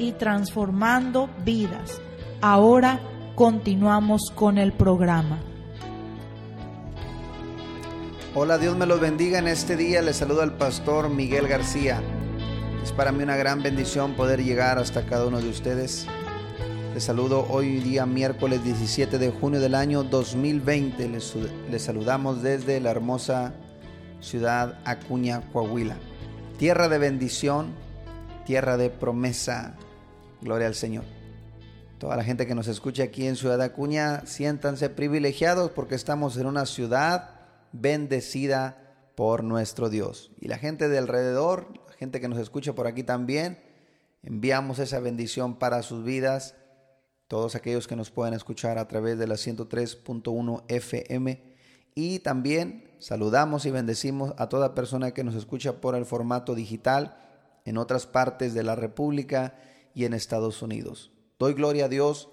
y transformando vidas. Ahora continuamos con el programa. Hola, Dios me los bendiga en este día. Les saluda al pastor Miguel García. Es para mí una gran bendición poder llegar hasta cada uno de ustedes. Les saludo hoy día miércoles 17 de junio del año 2020. Les, les saludamos desde la hermosa ciudad Acuña, Coahuila. Tierra de bendición, tierra de promesa. Gloria al Señor. Toda la gente que nos escucha aquí en Ciudad Acuña, siéntanse privilegiados porque estamos en una ciudad bendecida por nuestro Dios. Y la gente de alrededor, la gente que nos escucha por aquí también, enviamos esa bendición para sus vidas. Todos aquellos que nos pueden escuchar a través de la 103.1 FM. Y también saludamos y bendecimos a toda persona que nos escucha por el formato digital en otras partes de la República y en Estados Unidos. Doy gloria a Dios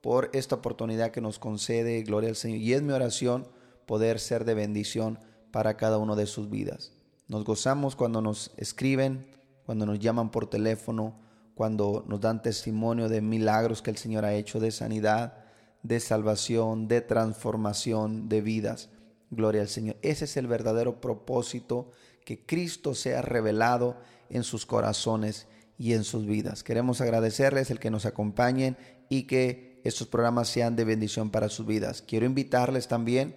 por esta oportunidad que nos concede, gloria al Señor. Y es mi oración poder ser de bendición para cada uno de sus vidas. Nos gozamos cuando nos escriben, cuando nos llaman por teléfono, cuando nos dan testimonio de milagros que el Señor ha hecho de sanidad, de salvación, de transformación de vidas. Gloria al Señor. Ese es el verdadero propósito, que Cristo sea revelado en sus corazones y en sus vidas. Queremos agradecerles el que nos acompañen y que estos programas sean de bendición para sus vidas. Quiero invitarles también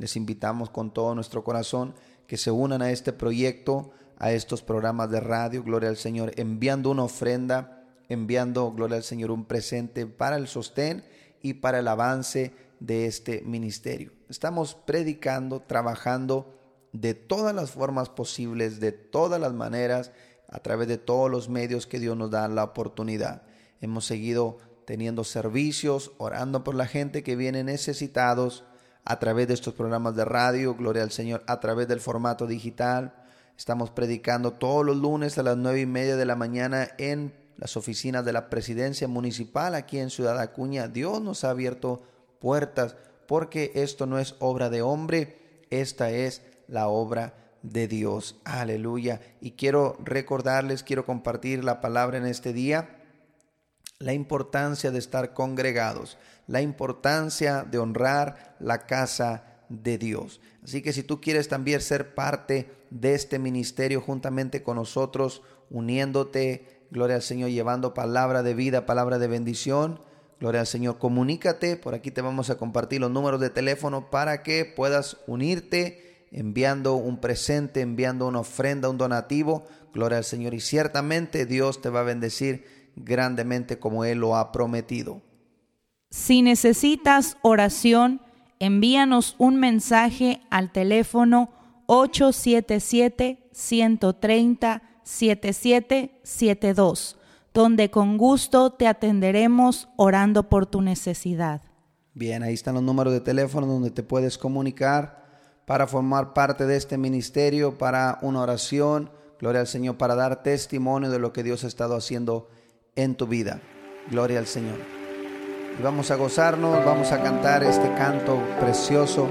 les invitamos con todo nuestro corazón que se unan a este proyecto, a estos programas de radio, Gloria al Señor, enviando una ofrenda, enviando, Gloria al Señor, un presente para el sostén y para el avance de este ministerio. Estamos predicando, trabajando de todas las formas posibles, de todas las maneras, a través de todos los medios que Dios nos da la oportunidad. Hemos seguido teniendo servicios, orando por la gente que viene necesitados, a través de estos programas de radio, gloria al Señor, a través del formato digital. Estamos predicando todos los lunes a las nueve y media de la mañana en las oficinas de la presidencia municipal aquí en Ciudad Acuña. Dios nos ha abierto puertas porque esto no es obra de hombre, esta es la obra de Dios. Aleluya. Y quiero recordarles, quiero compartir la palabra en este día, la importancia de estar congregados la importancia de honrar la casa de Dios. Así que si tú quieres también ser parte de este ministerio juntamente con nosotros, uniéndote, gloria al Señor, llevando palabra de vida, palabra de bendición, gloria al Señor, comunícate, por aquí te vamos a compartir los números de teléfono para que puedas unirte enviando un presente, enviando una ofrenda, un donativo, gloria al Señor, y ciertamente Dios te va a bendecir grandemente como Él lo ha prometido. Si necesitas oración, envíanos un mensaje al teléfono 877-130-7772, donde con gusto te atenderemos orando por tu necesidad. Bien, ahí están los números de teléfono donde te puedes comunicar para formar parte de este ministerio, para una oración, gloria al Señor, para dar testimonio de lo que Dios ha estado haciendo en tu vida. Gloria al Señor y vamos a gozarnos, vamos a cantar este canto precioso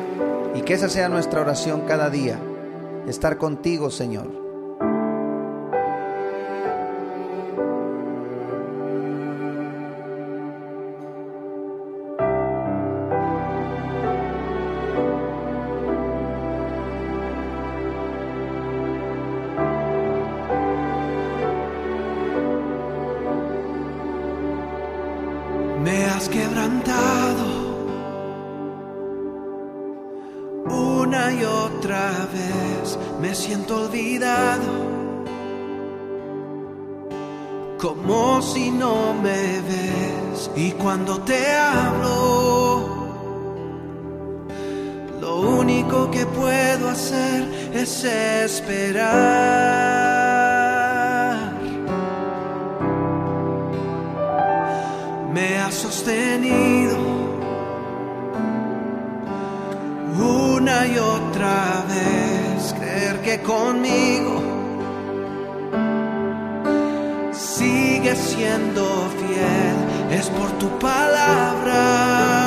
y que esa sea nuestra oración cada día, estar contigo Señor. Y cuando te hablo, lo único que puedo hacer es esperar. Me has sostenido una y otra vez, creer que conmigo sigue siendo fiel es por tu palabra.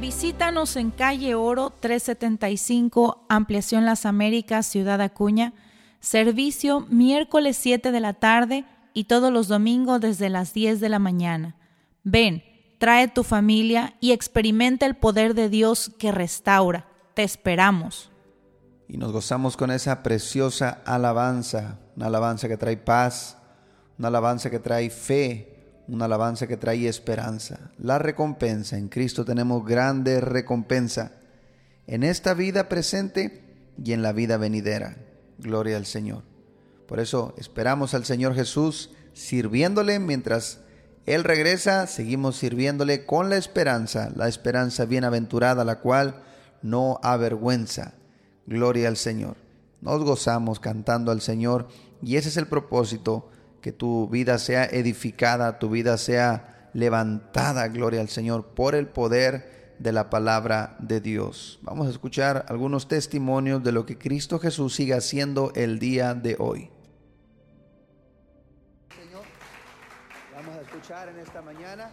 Visítanos en calle Oro 375, Ampliación Las Américas, Ciudad Acuña. Servicio miércoles 7 de la tarde y todos los domingos desde las 10 de la mañana. Ven, trae tu familia y experimenta el poder de Dios que restaura. Te esperamos. Y nos gozamos con esa preciosa alabanza, una alabanza que trae paz, una alabanza que trae fe, una alabanza que trae esperanza. La recompensa, en Cristo tenemos grande recompensa en esta vida presente y en la vida venidera. Gloria al Señor. Por eso esperamos al Señor Jesús sirviéndole mientras Él regresa, seguimos sirviéndole con la esperanza, la esperanza bienaventurada, la cual no avergüenza. Gloria al Señor. Nos gozamos cantando al Señor y ese es el propósito, que tu vida sea edificada, tu vida sea levantada, gloria al Señor, por el poder de la palabra de Dios. Vamos a escuchar algunos testimonios de lo que Cristo Jesús sigue haciendo el día de hoy. Señor, vamos a escuchar en esta mañana,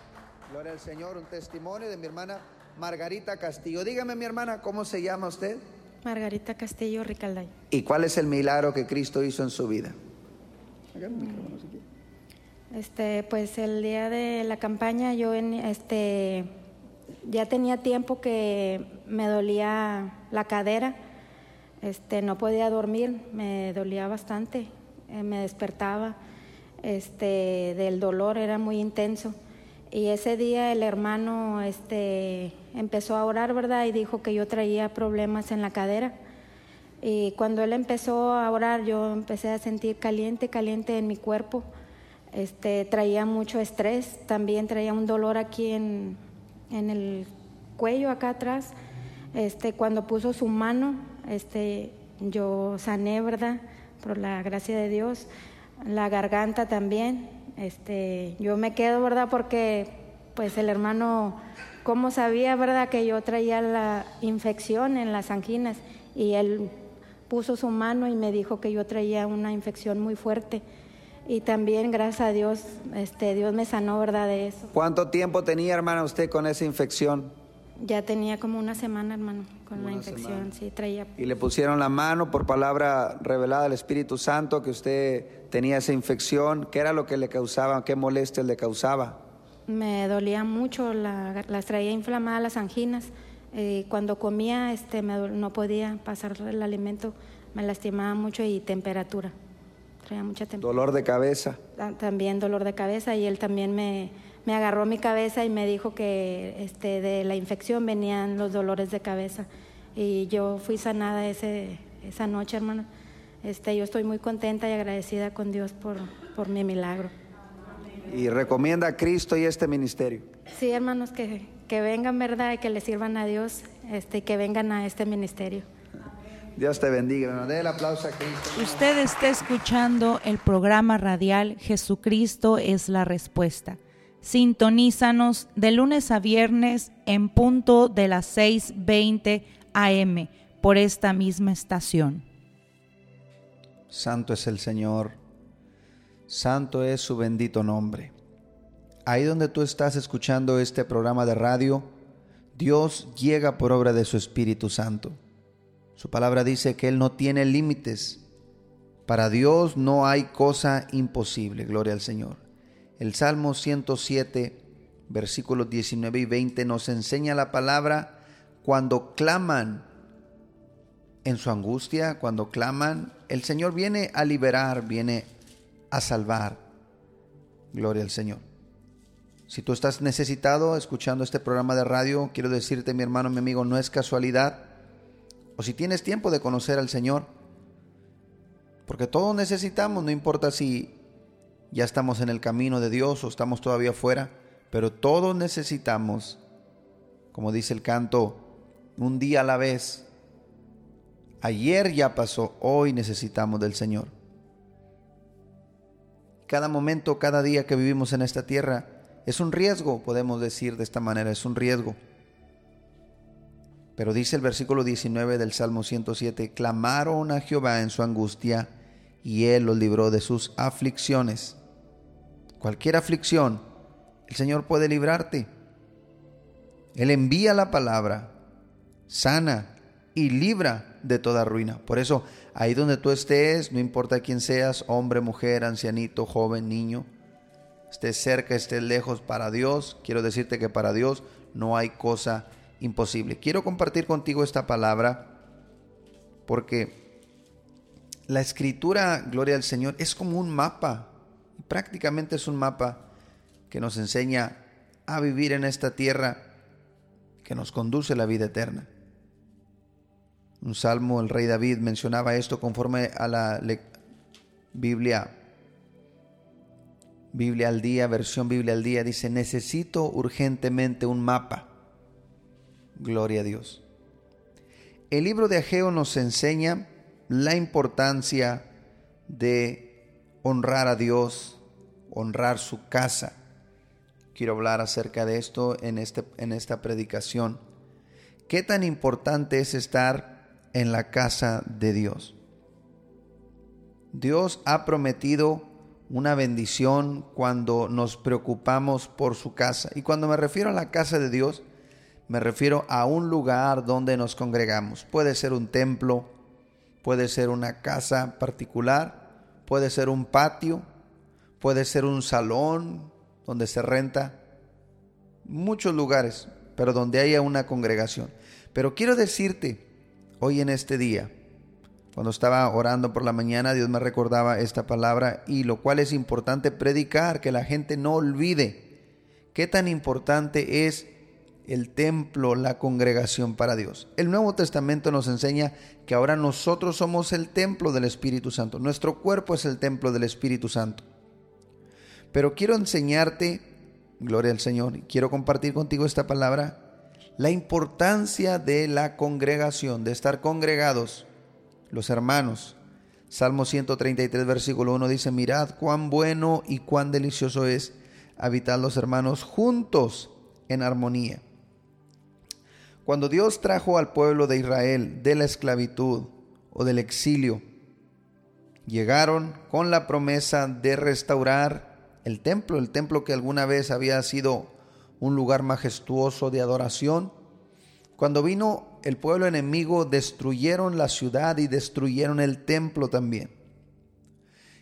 gloria al Señor, un testimonio de mi hermana Margarita Castillo. Dígame mi hermana, ¿cómo se llama usted? Margarita Castillo Ricalday. ¿Y cuál es el milagro que Cristo hizo en su vida? Este, pues el día de la campaña yo en este ya tenía tiempo que me dolía la cadera, este, no podía dormir, me dolía bastante, eh, me despertaba este, del dolor, era muy intenso. Y ese día el hermano este, empezó a orar, ¿verdad? Y dijo que yo traía problemas en la cadera. Y cuando él empezó a orar, yo empecé a sentir caliente, caliente en mi cuerpo. Este, traía mucho estrés, también traía un dolor aquí en, en el cuello acá atrás. Este, cuando puso su mano, este, yo sané, ¿verdad? Por la gracia de Dios. La garganta también. Este, yo me quedo, ¿verdad? Porque pues el hermano, ¿cómo sabía, verdad? Que yo traía la infección en las anginas y él puso su mano y me dijo que yo traía una infección muy fuerte y también gracias a Dios, este, Dios me sanó, ¿verdad? De eso. ¿Cuánto tiempo tenía, hermana, usted con esa infección? Ya tenía como una semana, hermano, con la infección, sí, traía. ¿Y le pusieron la mano por palabra revelada del Espíritu Santo que usted tenía esa infección? ¿Qué era lo que le causaba? ¿Qué molestias le causaba? Me dolía mucho, las traía inflamadas las anginas. Eh, cuando comía, este, no podía pasar el alimento, me lastimaba mucho y temperatura mucha ¿Dolor de cabeza? También dolor de cabeza y él también me, me agarró mi cabeza y me dijo que este, de la infección venían los dolores de cabeza. Y yo fui sanada ese, esa noche, hermano. Este, yo estoy muy contenta y agradecida con Dios por, por mi milagro. ¿Y recomienda a Cristo y este ministerio? Sí, hermanos, que, que vengan, ¿verdad? Y que le sirvan a Dios, este, que vengan a este ministerio. Dios te bendiga. Dé el aplauso a Cristo. Usted está escuchando el programa radial Jesucristo es la respuesta. Sintonízanos de lunes a viernes en punto de las 6:20 AM por esta misma estación. Santo es el Señor. Santo es su bendito nombre. Ahí donde tú estás escuchando este programa de radio, Dios llega por obra de su Espíritu Santo. Su palabra dice que Él no tiene límites. Para Dios no hay cosa imposible. Gloria al Señor. El Salmo 107, versículos 19 y 20 nos enseña la palabra cuando claman en su angustia, cuando claman, el Señor viene a liberar, viene a salvar. Gloria al Señor. Si tú estás necesitado escuchando este programa de radio, quiero decirte, mi hermano, mi amigo, no es casualidad o si tienes tiempo de conocer al Señor. Porque todos necesitamos, no importa si ya estamos en el camino de Dios o estamos todavía fuera, pero todos necesitamos, como dice el canto, un día a la vez. Ayer ya pasó, hoy necesitamos del Señor. Cada momento, cada día que vivimos en esta tierra es un riesgo, podemos decir de esta manera, es un riesgo. Pero dice el versículo 19 del Salmo 107, clamaron a Jehová en su angustia y él los libró de sus aflicciones. Cualquier aflicción, el Señor puede librarte. Él envía la palabra, sana y libra de toda ruina. Por eso, ahí donde tú estés, no importa quién seas, hombre, mujer, ancianito, joven, niño, estés cerca, estés lejos, para Dios, quiero decirte que para Dios no hay cosa imposible. Quiero compartir contigo esta palabra porque la escritura, gloria al Señor, es como un mapa, prácticamente es un mapa que nos enseña a vivir en esta tierra que nos conduce a la vida eterna. Un salmo, el rey David mencionaba esto conforme a la Biblia. Biblia al día, versión Biblia al día, dice, necesito urgentemente un mapa. Gloria a Dios. El libro de Ageo nos enseña la importancia de honrar a Dios, honrar su casa. Quiero hablar acerca de esto en, este, en esta predicación. ¿Qué tan importante es estar en la casa de Dios. Dios ha prometido una bendición cuando nos preocupamos por su casa. Y cuando me refiero a la casa de Dios, me refiero a un lugar donde nos congregamos. Puede ser un templo, puede ser una casa particular, puede ser un patio, puede ser un salón donde se renta. Muchos lugares, pero donde haya una congregación. Pero quiero decirte hoy en este día, cuando estaba orando por la mañana, Dios me recordaba esta palabra y lo cual es importante predicar, que la gente no olvide qué tan importante es el templo, la congregación para Dios. El Nuevo Testamento nos enseña que ahora nosotros somos el templo del Espíritu Santo. Nuestro cuerpo es el templo del Espíritu Santo. Pero quiero enseñarte, gloria al Señor, quiero compartir contigo esta palabra la importancia de la congregación, de estar congregados, los hermanos. Salmo 133, versículo 1 dice, mirad cuán bueno y cuán delicioso es habitar los hermanos juntos en armonía. Cuando Dios trajo al pueblo de Israel de la esclavitud o del exilio, llegaron con la promesa de restaurar el templo, el templo que alguna vez había sido un lugar majestuoso de adoración. Cuando vino el pueblo enemigo, destruyeron la ciudad y destruyeron el templo también.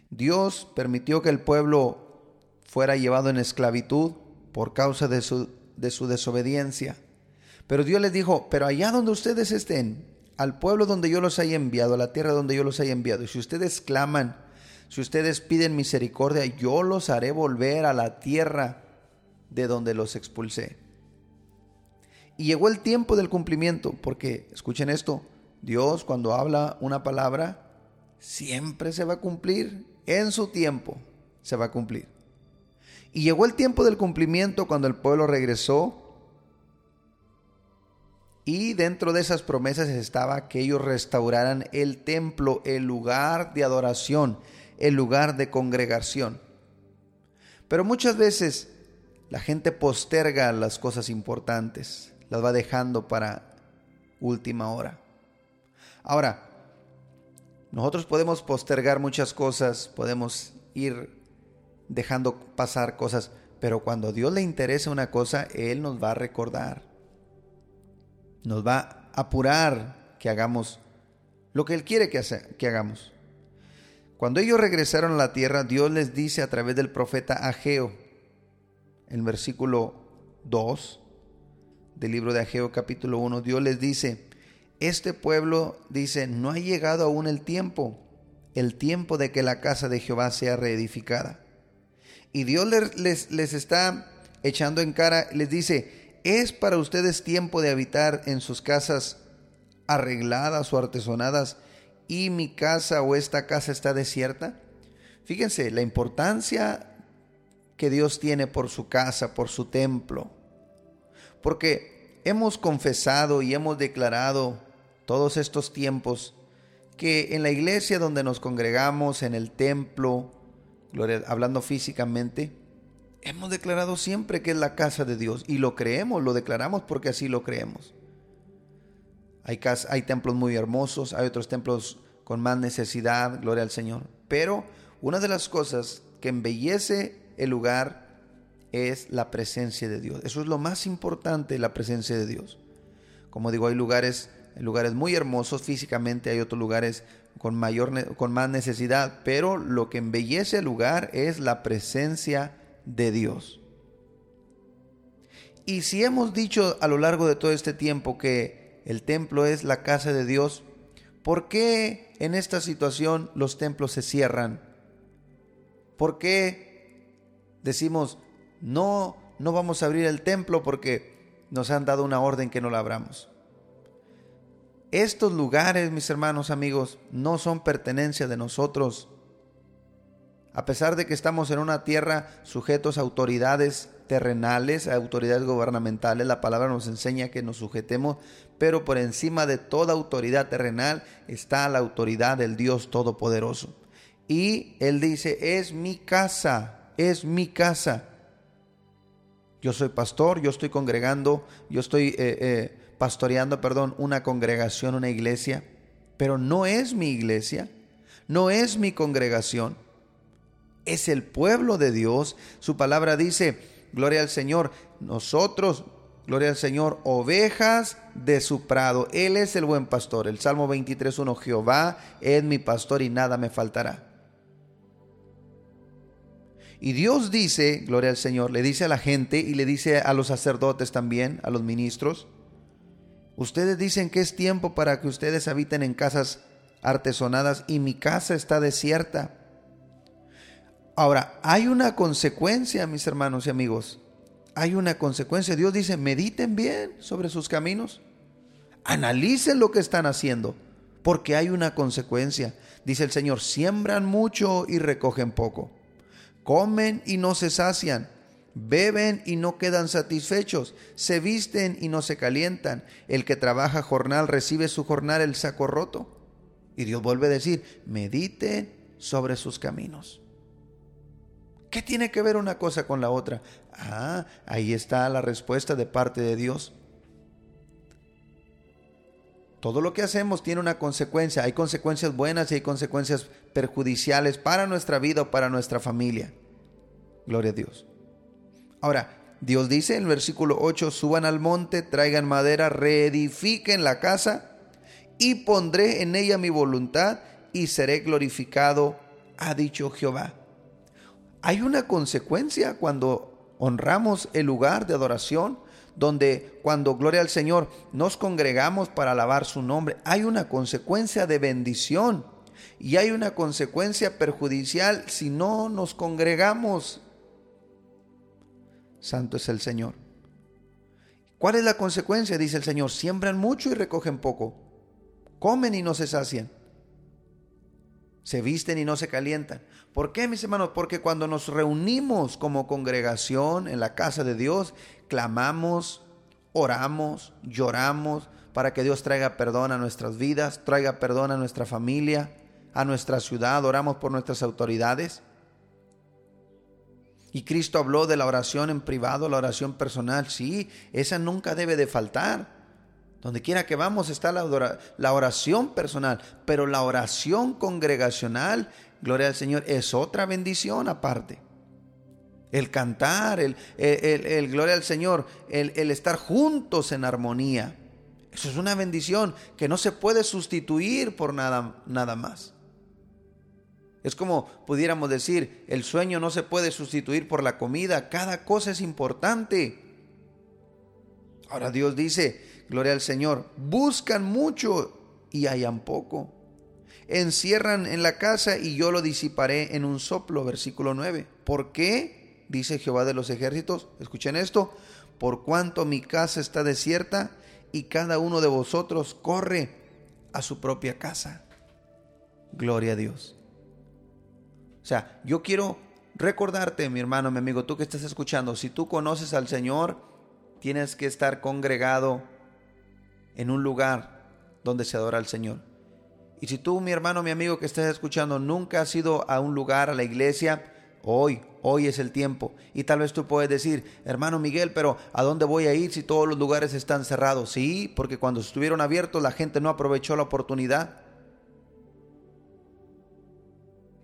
Dios permitió que el pueblo fuera llevado en esclavitud por causa de su, de su desobediencia. Pero Dios les dijo, pero allá donde ustedes estén, al pueblo donde yo los haya enviado, a la tierra donde yo los haya enviado, y si ustedes claman, si ustedes piden misericordia, yo los haré volver a la tierra de donde los expulsé. Y llegó el tiempo del cumplimiento, porque escuchen esto, Dios cuando habla una palabra, siempre se va a cumplir, en su tiempo se va a cumplir. Y llegó el tiempo del cumplimiento cuando el pueblo regresó y dentro de esas promesas estaba que ellos restauraran el templo, el lugar de adoración, el lugar de congregación. Pero muchas veces la gente posterga las cosas importantes, va dejando para última hora. Ahora, nosotros podemos postergar muchas cosas, podemos ir dejando pasar cosas, pero cuando a Dios le interesa una cosa, Él nos va a recordar, nos va a apurar que hagamos lo que Él quiere que, que hagamos. Cuando ellos regresaron a la tierra, Dios les dice a través del profeta Ageo, en versículo 2 del libro de Ageo capítulo 1, Dios les dice, este pueblo dice, no ha llegado aún el tiempo, el tiempo de que la casa de Jehová sea reedificada. Y Dios les, les, está echando en cara, les dice, es para ustedes tiempo de habitar en sus casas arregladas o artesonadas y mi casa o esta casa está desierta. Fíjense la importancia que Dios tiene por su casa, por su templo. Porque hemos confesado y hemos declarado todos estos tiempos que en la iglesia donde nos congregamos, en el templo, hablando físicamente, hemos declarado siempre que es la casa de Dios y lo creemos, lo declaramos porque así lo creemos. Hay, hay templos muy hermosos, hay otros templos con más necesidad, gloria al Señor. Pero una de las cosas que embellece el lugar es la presencia de Dios. Eso es lo más importante, la presencia de Dios. Como digo, hay lugares lugares muy hermosos físicamente, hay otros lugares con, mayor, con más necesidad, pero lo que embellece el lugar es la presencia de Dios. Y si hemos dicho a lo largo de todo este tiempo que el templo es la casa de Dios, ¿por qué en esta situación los templos se cierran? ¿Por qué decimos, no, no vamos a abrir el templo porque nos han dado una orden que no la abramos? Estos lugares, mis hermanos amigos, no son pertenencia de nosotros. A pesar de que estamos en una tierra sujetos a autoridades terrenales, a autoridades gubernamentales, la palabra nos enseña que nos sujetemos, pero por encima de toda autoridad terrenal está la autoridad del Dios Todopoderoso. Y Él dice, es mi casa, es mi casa. Yo soy pastor, yo estoy congregando, yo estoy eh, eh, pastoreando, perdón, una congregación, una iglesia, pero no es mi iglesia, no es mi congregación, es el pueblo de Dios. Su palabra dice, gloria al Señor, nosotros, gloria al Señor, ovejas de su prado. Él es el buen pastor. El Salmo 23.1, Jehová es mi pastor y nada me faltará. Y Dios dice, gloria al Señor, le dice a la gente y le dice a los sacerdotes también, a los ministros, ustedes dicen que es tiempo para que ustedes habiten en casas artesonadas y mi casa está desierta. Ahora, hay una consecuencia, mis hermanos y amigos. Hay una consecuencia. Dios dice, mediten bien sobre sus caminos. Analicen lo que están haciendo, porque hay una consecuencia. Dice el Señor, siembran mucho y recogen poco comen y no se sacian, beben y no quedan satisfechos, se visten y no se calientan. El que trabaja jornal recibe su jornal el saco roto. Y Dios vuelve a decir, mediten sobre sus caminos. ¿Qué tiene que ver una cosa con la otra? Ah, ahí está la respuesta de parte de Dios. Todo lo que hacemos tiene una consecuencia. Hay consecuencias buenas y hay consecuencias perjudiciales para nuestra vida o para nuestra familia. Gloria a Dios. Ahora, Dios dice en el versículo 8, suban al monte, traigan madera, reedifiquen la casa y pondré en ella mi voluntad y seré glorificado, ha dicho Jehová. Hay una consecuencia cuando honramos el lugar de adoración, donde cuando gloria al Señor nos congregamos para alabar su nombre, hay una consecuencia de bendición y hay una consecuencia perjudicial si no nos congregamos. Santo es el Señor. ¿Cuál es la consecuencia? Dice el Señor, siembran mucho y recogen poco, comen y no se sacian, se visten y no se calientan. ¿Por qué, mis hermanos? Porque cuando nos reunimos como congregación en la casa de Dios, clamamos, oramos, lloramos para que Dios traiga perdón a nuestras vidas, traiga perdón a nuestra familia, a nuestra ciudad, oramos por nuestras autoridades. Y Cristo habló de la oración en privado, la oración personal. Sí, esa nunca debe de faltar. Donde quiera que vamos está la oración personal, pero la oración congregacional, gloria al Señor, es otra bendición aparte el cantar, el, el, gloria al Señor, el, estar juntos en armonía. Eso es una bendición que no se puede sustituir por nada, nada más. Es como pudiéramos decir, el sueño no se puede sustituir por la comida, cada cosa es importante. Ahora Dios dice, gloria al Señor, buscan mucho y hayan poco. Encierran en la casa y yo lo disiparé en un soplo, versículo 9. ¿Por qué? dice Jehová de los ejércitos, escuchen esto, por cuanto mi casa está desierta y cada uno de vosotros corre a su propia casa. Gloria a Dios. O sea, yo quiero recordarte, mi hermano, mi amigo, tú que estás escuchando, si tú conoces al Señor, tienes que estar congregado en un lugar donde se adora al Señor. Y si tú, mi hermano, mi amigo que estás escuchando, nunca has ido a un lugar, a la iglesia, hoy Hoy es el tiempo. Y tal vez tú puedes decir, hermano Miguel, pero ¿a dónde voy a ir si todos los lugares están cerrados? Sí, porque cuando estuvieron abiertos la gente no aprovechó la oportunidad.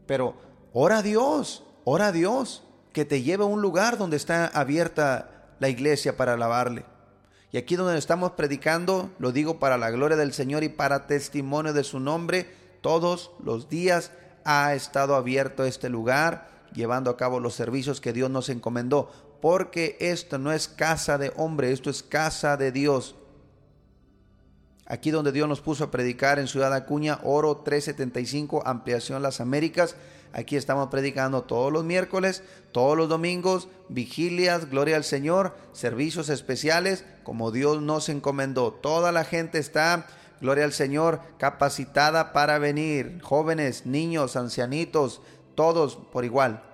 Pero ora a Dios, ora a Dios, que te lleve a un lugar donde está abierta la iglesia para alabarle. Y aquí donde estamos predicando, lo digo para la gloria del Señor y para testimonio de su nombre, todos los días ha estado abierto este lugar, llevando a cabo los servicios que Dios nos encomendó, porque esto no es casa de hombre, esto es casa de Dios. Aquí donde Dios nos puso a predicar en Ciudad Acuña, Oro 375, Ampliación Las Américas, Aquí estamos predicando todos los miércoles, todos los domingos, vigilias, gloria al Señor, servicios especiales, como Dios nos encomendó. Toda la gente está, gloria al Señor, capacitada para venir. Jóvenes, niños, ancianitos, todos por igual.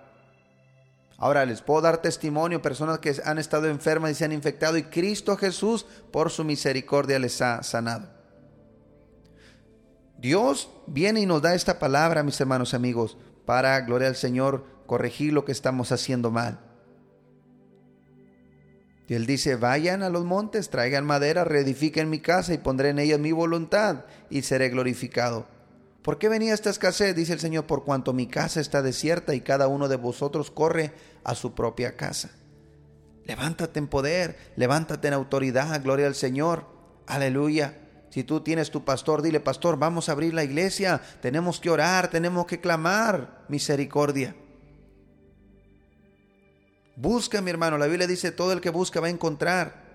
Ahora les puedo dar testimonio, personas que han estado enfermas y se han infectado y Cristo Jesús por su misericordia les ha sanado. Dios viene y nos da esta palabra, mis hermanos amigos, para, gloria al Señor, corregir lo que estamos haciendo mal. Y él dice, vayan a los montes, traigan madera, reedifiquen mi casa y pondré en ella mi voluntad y seré glorificado. ¿Por qué venía esta escasez? Dice el Señor, por cuanto mi casa está desierta y cada uno de vosotros corre a su propia casa. Levántate en poder, levántate en autoridad, gloria al Señor. Aleluya. Si tú tienes tu pastor, dile, pastor, vamos a abrir la iglesia, tenemos que orar, tenemos que clamar misericordia. Busca, mi hermano, la Biblia dice, todo el que busca va a encontrar.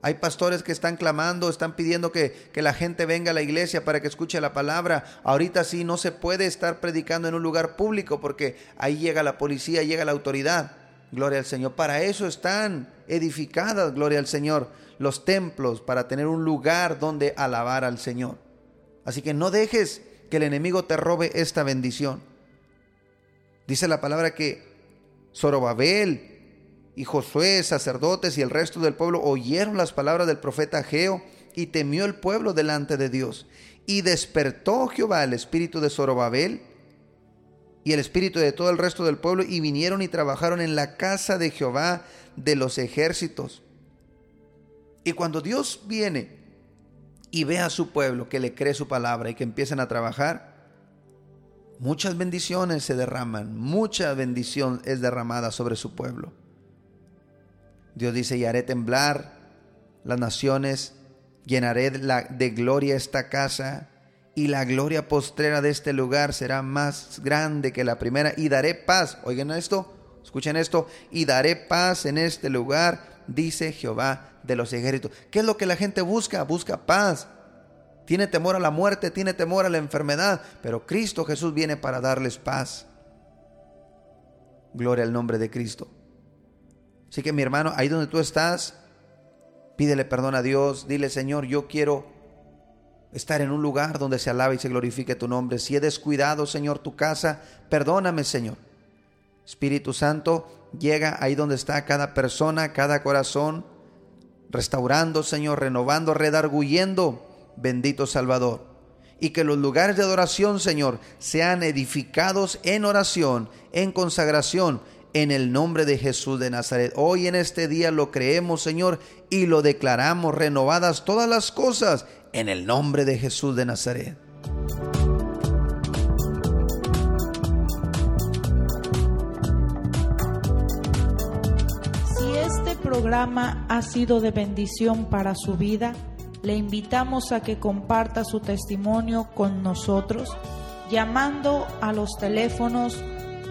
Hay pastores que están clamando, están pidiendo que, que, la gente venga a la iglesia para que escuche la palabra. Ahorita sí no se puede estar predicando en un lugar público porque ahí llega la policía, llega la autoridad. Gloria al Señor. Para eso están edificadas, gloria al Señor los templos para tener un lugar donde alabar al Señor. Así que no dejes que el enemigo te robe esta bendición. Dice la palabra que Zorobabel y Josué, sacerdotes y el resto del pueblo oyeron las palabras del profeta Geo y temió el pueblo delante de Dios. Y despertó Jehová el espíritu de Zorobabel y el espíritu de todo el resto del pueblo y vinieron y trabajaron en la casa de Jehová de los ejércitos. Y cuando Dios viene y ve a su pueblo que le cree su palabra y que empiezan a trabajar, muchas bendiciones se derraman, mucha bendición es derramada sobre su pueblo. Dios dice, y haré temblar las naciones, llenaré de gloria esta casa, y la gloria postrera de este lugar será más grande que la primera, y daré paz. Oigan esto, escuchen esto, y daré paz en este lugar dice Jehová de los ejércitos. ¿Qué es lo que la gente busca? Busca paz. Tiene temor a la muerte, tiene temor a la enfermedad, pero Cristo Jesús viene para darles paz. Gloria al nombre de Cristo. Así que mi hermano, ahí donde tú estás, pídele perdón a Dios, dile Señor, yo quiero estar en un lugar donde se alabe y se glorifique tu nombre. Si he descuidado, Señor, tu casa, perdóname, Señor. Espíritu Santo, llega ahí donde está cada persona, cada corazón, restaurando, Señor, renovando, redarguyendo, bendito Salvador. Y que los lugares de adoración, Señor, sean edificados en oración, en consagración, en el nombre de Jesús de Nazaret. Hoy en este día lo creemos, Señor, y lo declaramos renovadas todas las cosas en el nombre de Jesús de Nazaret. programa ha sido de bendición para su vida, le invitamos a que comparta su testimonio con nosotros llamando a los teléfonos